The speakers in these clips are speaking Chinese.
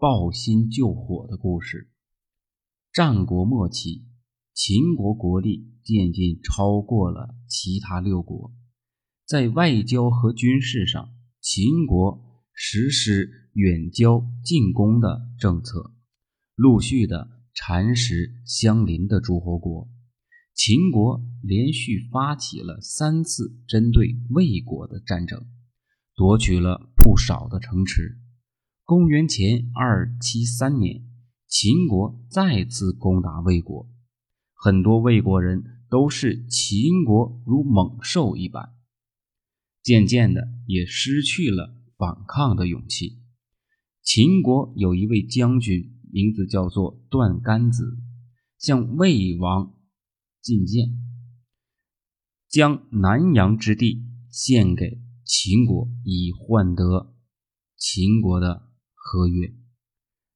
抱薪救火的故事。战国末期，秦国国力渐渐超过了其他六国，在外交和军事上，秦国实施远交近攻的政策，陆续的蚕食相邻的诸侯国。秦国连续发起了三次针对魏国的战争，夺取了不少的城池。公元前二七三年，秦国再次攻打魏国，很多魏国人都视秦国如猛兽一般，渐渐的也失去了反抗的勇气。秦国有一位将军，名字叫做段干子，向魏王进谏，将南阳之地献给秦国，以换得秦国的。合约，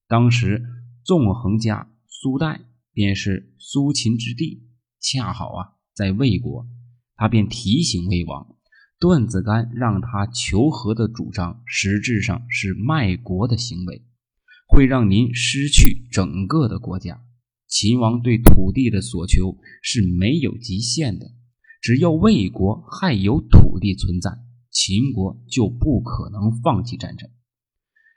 当时纵横家苏代便是苏秦之地，恰好啊在魏国，他便提醒魏王段子干让他求和的主张，实质上是卖国的行为，会让您失去整个的国家。秦王对土地的所求是没有极限的，只要魏国还有土地存在，秦国就不可能放弃战争。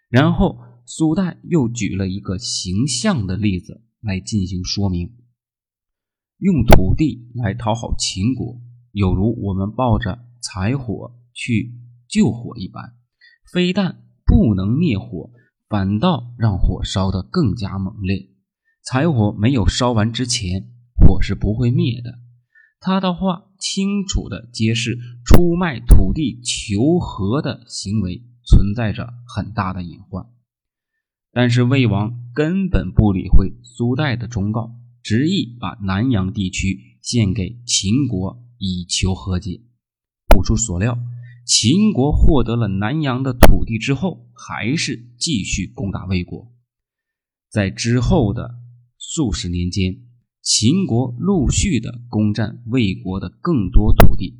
然后苏代又举了一个形象的例子来进行说明：用土地来讨好秦国，有如我们抱着柴火去救火一般，非但不能灭火，反倒让火烧得更加猛烈。柴火没有烧完之前，火是不会灭的。他的话清楚地揭示出卖土地求和的行为。存在着很大的隐患，但是魏王根本不理会苏代的忠告，执意把南阳地区献给秦国以求和解。不出所料，秦国获得了南阳的土地之后，还是继续攻打魏国。在之后的数十年间，秦国陆续的攻占魏国的更多土地。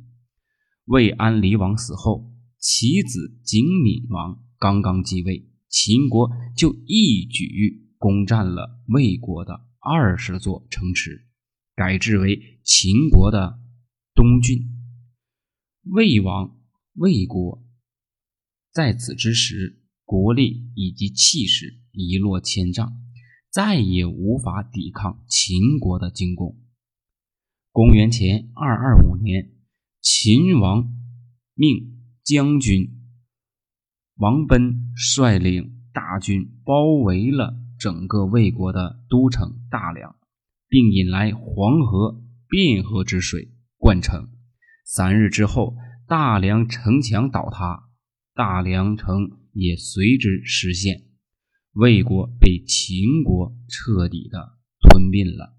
魏安离王死后。其子景敏王刚刚继位，秦国就一举攻占了魏国的二十座城池，改制为秦国的东郡。魏王魏国在此之时，国力以及气势一落千丈，再也无法抵抗秦国的进攻。公元前二二五年，秦王命。将军王贲率领大军包围了整个魏国的都城大梁，并引来黄河、汴河之水灌城。三日之后，大梁城墙倒塌，大梁城也随之失陷，魏国被秦国彻底的吞并了。